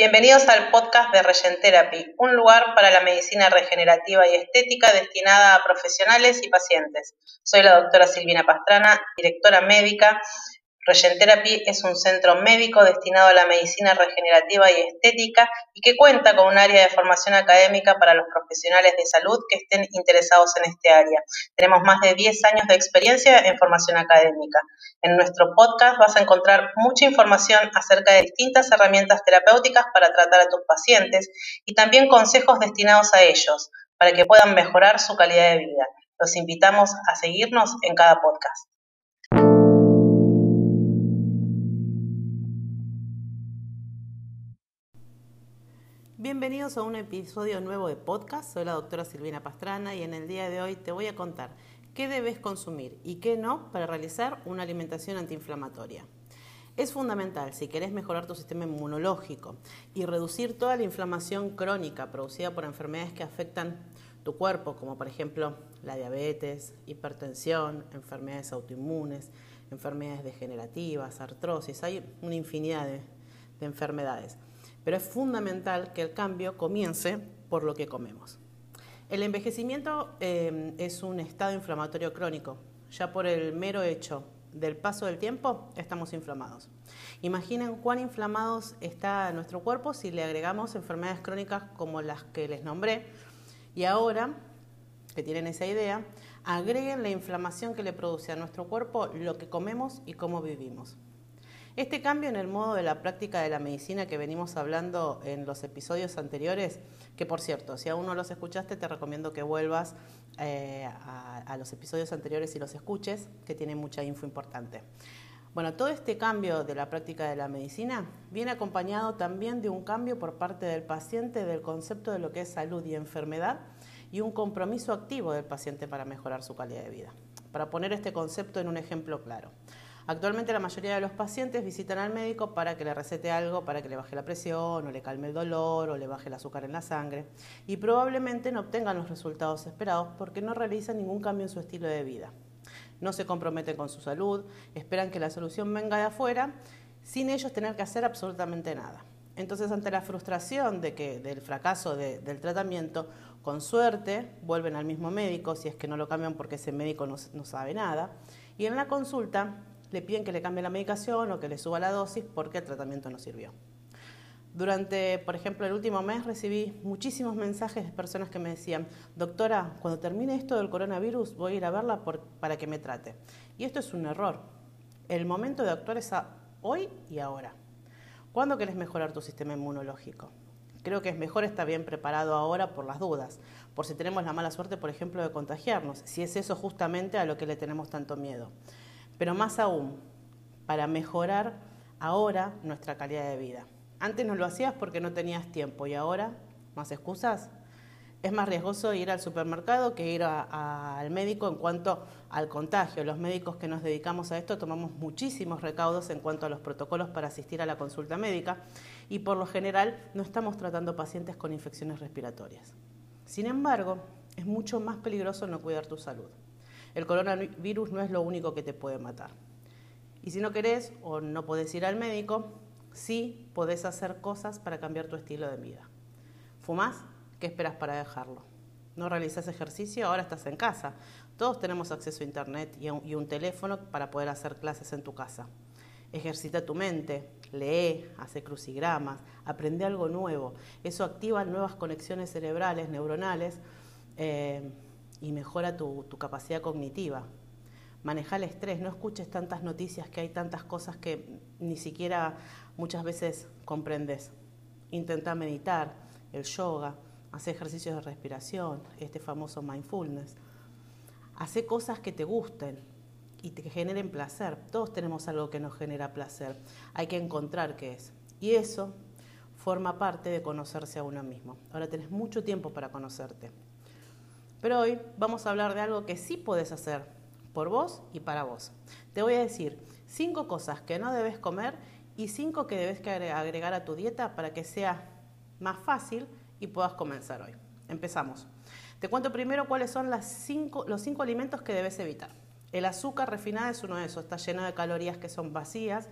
Bienvenidos al podcast de Regentherapy, un lugar para la medicina regenerativa y estética destinada a profesionales y pacientes. Soy la doctora Silvina Pastrana, directora médica Regentherapy es un centro médico destinado a la medicina regenerativa y estética y que cuenta con un área de formación académica para los profesionales de salud que estén interesados en este área. Tenemos más de 10 años de experiencia en formación académica. En nuestro podcast vas a encontrar mucha información acerca de distintas herramientas terapéuticas para tratar a tus pacientes y también consejos destinados a ellos para que puedan mejorar su calidad de vida. Los invitamos a seguirnos en cada podcast. Bienvenidos a un episodio nuevo de podcast. Soy la doctora Silvina Pastrana y en el día de hoy te voy a contar qué debes consumir y qué no para realizar una alimentación antiinflamatoria. Es fundamental si querés mejorar tu sistema inmunológico y reducir toda la inflamación crónica producida por enfermedades que afectan tu cuerpo, como por ejemplo la diabetes, hipertensión, enfermedades autoinmunes, enfermedades degenerativas, artrosis, hay una infinidad de, de enfermedades pero es fundamental que el cambio comience por lo que comemos. El envejecimiento eh, es un estado inflamatorio crónico. Ya por el mero hecho del paso del tiempo estamos inflamados. Imaginen cuán inflamados está nuestro cuerpo si le agregamos enfermedades crónicas como las que les nombré. Y ahora que tienen esa idea, agreguen la inflamación que le produce a nuestro cuerpo lo que comemos y cómo vivimos. Este cambio en el modo de la práctica de la medicina que venimos hablando en los episodios anteriores, que por cierto, si aún no los escuchaste, te recomiendo que vuelvas eh, a, los episodios anteriores y los escuches, que tienen mucha info importante. Bueno, todo este cambio de la práctica de la medicina viene acompañado también de un cambio por parte del paciente del concepto de lo que es salud y enfermedad y un compromiso activo del paciente para mejorar su calidad de vida. Para poner este concepto en un ejemplo claro. Actualmente la mayoría de los pacientes visitan al médico para que le recete algo, para que le baje la presión o le calme el dolor o le baje el azúcar en la sangre y probablemente no obtengan los resultados esperados porque no realizan ningún cambio en su estilo de vida. No se comprometen con su salud, esperan que la solución venga de afuera sin ellos tener que hacer absolutamente nada. Entonces, ante la frustración de que, del fracaso del tratamiento, con suerte vuelven al mismo médico, si es que no lo cambian porque ese médico no, no sabe nada, y en la consulta le piden que le cambie la medicación o que le suba la dosis porque el tratamiento no sirvió. Durante, por ejemplo, el último mes recibí muchísimos mensajes de personas que me decían, doctora, cuando termine esto del coronavirus voy a ir a verla para que me trate. Y esto es un error. El momento de actuar es hoy y ahora. ¿Cuándo querés mejorar tu sistema inmunológico? Creo que es mejor estar bien preparado ahora por las dudas, por si tenemos la mala suerte, por ejemplo, de contagiarnos, si es eso justamente a lo que le tenemos tanto miedo pero más aún, para mejorar ahora nuestra calidad de vida. Antes no lo hacías porque no tenías tiempo y ahora, más excusas, es más riesgoso ir al supermercado que ir al médico en cuanto al contagio. Los médicos que nos dedicamos a esto tomamos muchísimos recaudos en cuanto a los protocolos para asistir a la consulta médica y por lo general no estamos tratando pacientes con infecciones respiratorias. Sin embargo, es mucho más peligroso no cuidar tu salud. El coronavirus no es lo único que te puede matar. Y si no querés o no podés ir al médico, sí podés hacer cosas para cambiar tu estilo de vida. ¿Fumás? ¿Qué esperas para dejarlo? ¿No realizás ejercicio? Ahora estás en casa. Todos tenemos acceso a Internet y, un, y un teléfono para poder hacer clases en tu casa. Ejercita tu mente, lee, hace crucigramas, aprende algo nuevo. Eso activa nuevas conexiones cerebrales, neuronales. Eh, y mejora tu, capacidad cognitiva. Maneja el estrés, no escuches tantas noticias que hay tantas cosas que ni siquiera muchas veces comprendes. Intenta meditar, el yoga, hace ejercicios de respiración, este famoso mindfulness. Hace cosas que te gusten y te generen placer. Todos tenemos algo que nos genera placer. Hay que encontrar qué es. Y eso forma parte de conocerse a uno mismo. Ahora tenés mucho tiempo para conocerte. Pero hoy vamos a hablar de algo que sí puedes hacer por vos y para vos. Te voy a decir cinco cosas que no debes comer y cinco que debes agregar a tu dieta para que sea más fácil y puedas comenzar hoy. Empezamos. Te cuento primero cuáles son los cinco alimentos que debes evitar. El azúcar refinada es uno de esos, está lleno de calorías que son vacías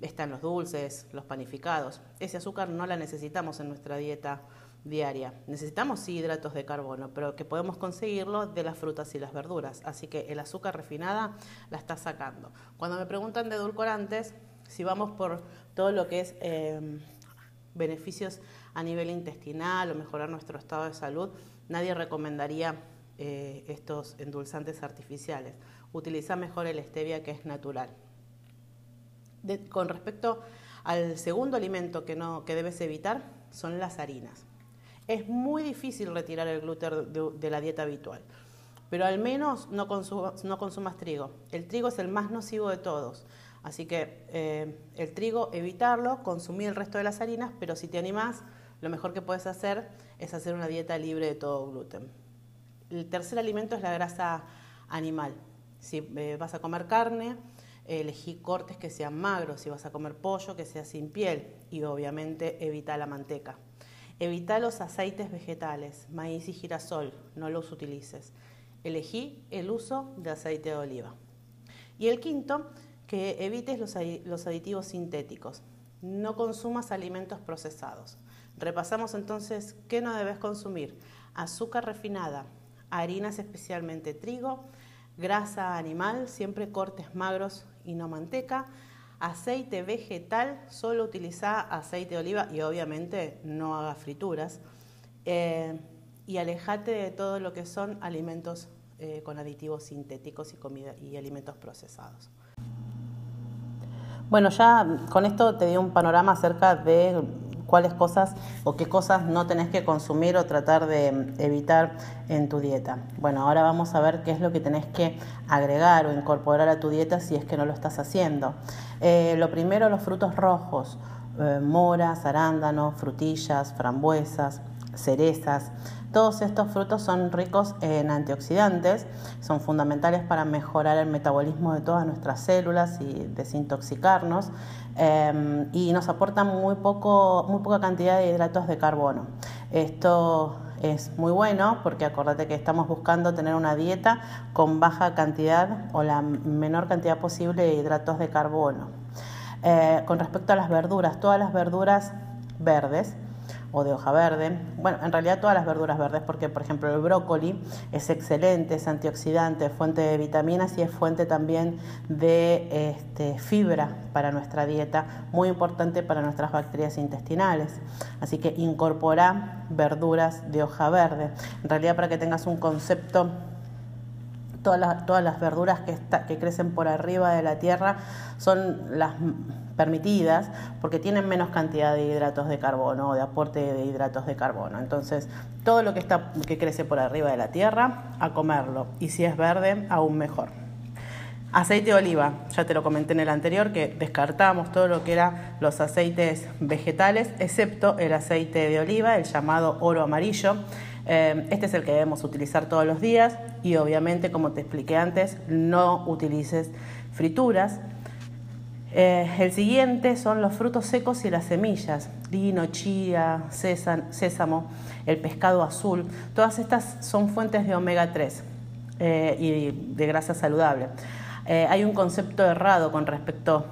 están los dulces, los panificados. Ese azúcar no la necesitamos en nuestra dieta diaria. Necesitamos sí hidratos de carbono, pero que podemos conseguirlo de las frutas y las verduras. Así que el azúcar refinada la está sacando. Cuando me preguntan de edulcorantes, si vamos por todo lo que es eh, beneficios a nivel intestinal o mejorar nuestro estado de salud, nadie recomendaría eh, estos endulzantes artificiales. Utiliza mejor el stevia que es natural. con respecto al segundo alimento que, no, que debes evitar, son las harinas. Es muy difícil retirar el gluten de, la dieta habitual, pero al menos no, consumas trigo. El trigo es el más nocivo de todos. Así que eh, el trigo, evitarlo, consumir el resto de las harinas, pero si te animás, lo mejor que puedes hacer es hacer una dieta libre de todo gluten. El tercer alimento es la grasa animal. Si eh, vas a comer carne, elegí cortes que sean magros. Si vas a comer pollo, que sea sin piel. Y obviamente evita la manteca. Evita los aceites vegetales, maíz y girasol. No los utilices. Elegí el uso de aceite de oliva. Y el quinto, que evites los, aditivos sintéticos. No consumas alimentos procesados. Repasamos entonces qué no debes consumir. Azúcar refinada, harinas especialmente trigo, grasa animal, siempre cortes magros y no manteca, aceite vegetal, solo utiliza aceite de oliva y obviamente no haga frituras. Eh, y alejate de todo lo que son alimentos eh, con aditivos sintéticos y, comida, y alimentos procesados. Bueno, ya con esto te di un panorama acerca de cuáles cosas o qué cosas no tenés que consumir o tratar de evitar en tu dieta. Bueno, ahora vamos a ver qué es lo que tenés que agregar o incorporar a tu dieta si es que no lo estás haciendo. Eh, lo primero, los frutos rojos, eh, moras, arándanos, frutillas, frambuesas, cerezas. Todos estos frutos son ricos en antioxidantes, son fundamentales para mejorar el metabolismo de todas nuestras células y desintoxicarnos em, y nos aportan muy, poco, muy poca cantidad de hidratos de carbono. Esto es muy bueno porque acordate que estamos buscando tener una dieta con baja cantidad o la menor cantidad posible de hidratos de carbono. Eh, con respecto a las verduras, todas las verduras verdes, o de hoja verde. Bueno, en realidad todas las verduras verdes, porque por ejemplo el brócoli es excelente, es antioxidante, es fuente de vitaminas y es fuente también de este, fibra para nuestra dieta, muy importante para nuestras bacterias intestinales. Así que incorpora verduras de hoja verde. En realidad para que tengas un concepto Todas las, todas las, verduras que, que, crecen por arriba de la tierra son las permitidas porque tienen menos cantidad de hidratos de carbono o de aporte de hidratos de carbono. Entonces, todo lo que, está, que crece por arriba de la tierra, a comerlo. Y si es verde, aún mejor. Aceite de oliva, ya te lo comenté en el anterior, que descartamos todo lo que eran los aceites vegetales, excepto el aceite de oliva, el llamado oro amarillo. Eh, este es el que debemos utilizar todos los días y obviamente, como te expliqué antes, no utilices frituras, eh, el siguiente son los frutos secos y las semillas, lino, chía, sésamo, el pescado azul. Todas estas son fuentes de omega 3 eh, y de grasa saludable. Hay un concepto errado con respecto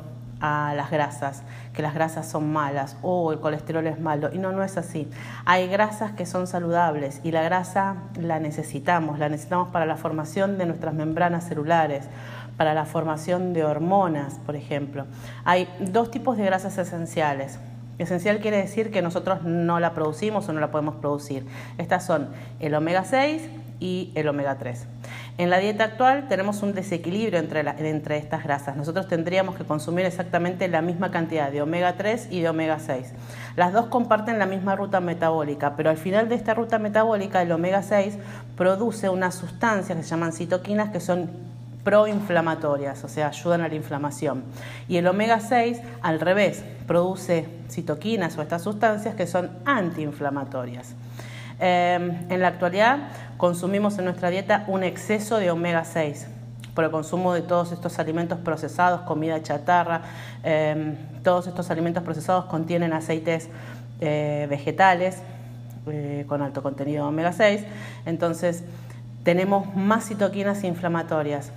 a las grasas, que las grasas son malas o el colesterol es malo. Y no, no es así. Hay grasas que son saludables y la grasa la necesitamos, la necesitamos para la formación de nuestras membranas celulares para la formación de hormonas, por ejemplo. Hay dos tipos de grasas esenciales. Esencial quiere decir que nosotros no la producimos o no la podemos producir. Estas son el omega 6 y el omega 3. En la dieta actual tenemos un desequilibrio entre, entre estas grasas. Nosotros tendríamos que consumir exactamente la misma cantidad de omega 3 y de omega 6. Las dos comparten la misma ruta metabólica, pero al final de esta ruta metabólica el omega 6 produce unas sustancias que se llaman citoquinas que son proinflamatorias, o sea, ayudan a la inflamación. Y el omega 6, al revés, produce citoquinas o estas sustancias que son antiinflamatorias. Em, en la actualidad consumimos en nuestra dieta un exceso de omega 6 por el consumo de todos estos alimentos procesados, comida chatarra, em, todos estos alimentos procesados contienen aceites eh, vegetales eh, con alto contenido de omega 6, entonces tenemos más citoquinas inflamatorias.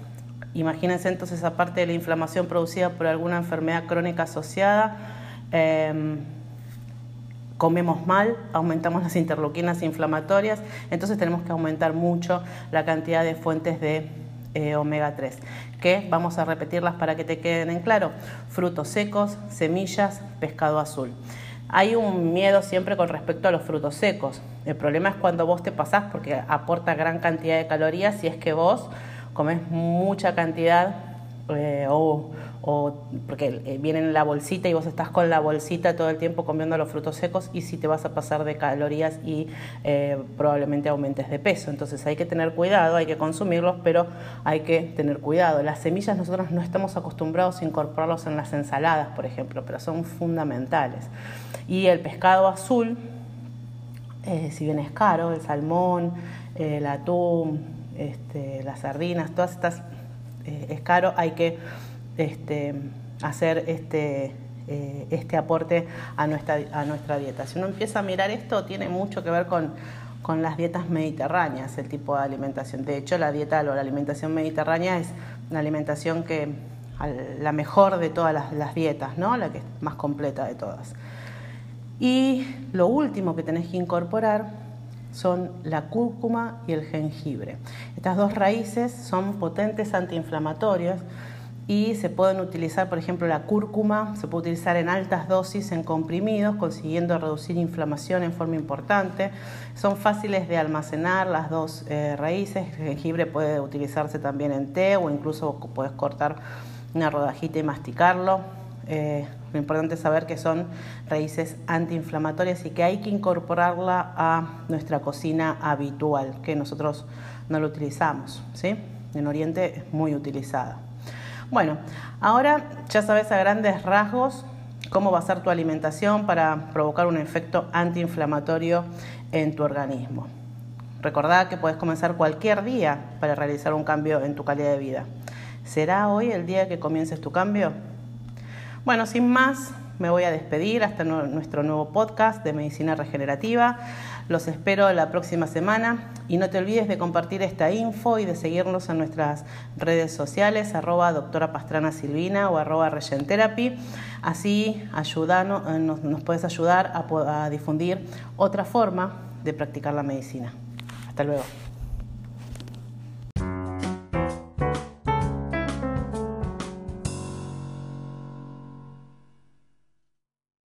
Imagínense entonces, aparte de la inflamación producida por alguna enfermedad crónica asociada, em, comemos mal, aumentamos las interleuquinas inflamatorias, entonces tenemos que aumentar mucho la cantidad de fuentes de eh, omega 3, que vamos a repetirlas para que te queden en claro. Frutos secos, semillas, pescado azul. Hay un miedo siempre con respecto a los frutos secos. El problema es cuando vos te pasás porque aporta gran cantidad de calorías si es que vos comes mucha cantidad eh, o, porque eh, viene en la bolsita y vos estás con la bolsita todo el tiempo comiendo los frutos secos y si te vas a pasar de calorías y eh, probablemente aumentes de peso. Entonces hay que tener cuidado, hay que consumirlos, pero hay que tener cuidado. Las semillas nosotros no estamos acostumbrados a incorporarlos en las ensaladas, por ejemplo, pero son fundamentales. Y el pescado azul, si bien es caro, el salmón, el atún, este, las sardinas, todas estas eh, es caro, hay que este, hacer este, eh, este aporte a nuestra, a nuestra dieta. Si uno empieza a mirar esto, tiene mucho que ver con, con las dietas mediterráneas, el tipo de alimentación. De hecho, la dieta o la alimentación mediterránea es una alimentación que la mejor de todas las, dietas, ¿no? la que es más completa de todas. Y lo último que tenés que incorporar son la cúrcuma y el jengibre. Estas dos raíces son potentes antiinflamatorios y se pueden utilizar, por ejemplo, la cúrcuma se puede utilizar en altas dosis en comprimidos, consiguiendo reducir inflamación en forma importante. Son fáciles de almacenar las dos eh, raíces. El jengibre puede utilizarse también en té o incluso puedes cortar una rodajita y masticarlo. Eh, lo importante es saber que son raíces antiinflamatorias y que hay que incorporarla a nuestra cocina habitual, que nosotros no lo utilizamos. ¿sí? En Oriente es muy utilizada. Bueno, ahora ya sabes a grandes rasgos cómo va a ser tu alimentación para provocar un efecto antiinflamatorio en tu organismo. Recordá que puedes comenzar cualquier día para realizar un cambio en tu calidad de vida. ¿Será hoy el día que comiences tu cambio? Bueno, sin más, me voy a despedir hasta nuestro nuevo podcast de medicina regenerativa. Los espero la próxima semana y no te olvides de compartir esta info y de seguirnos en nuestras redes sociales, arroba doctora Pastrana Silvina o arroba Regentherapy. Así eh, nos, puedes ayudar a difundir otra forma de practicar la medicina. Hasta luego.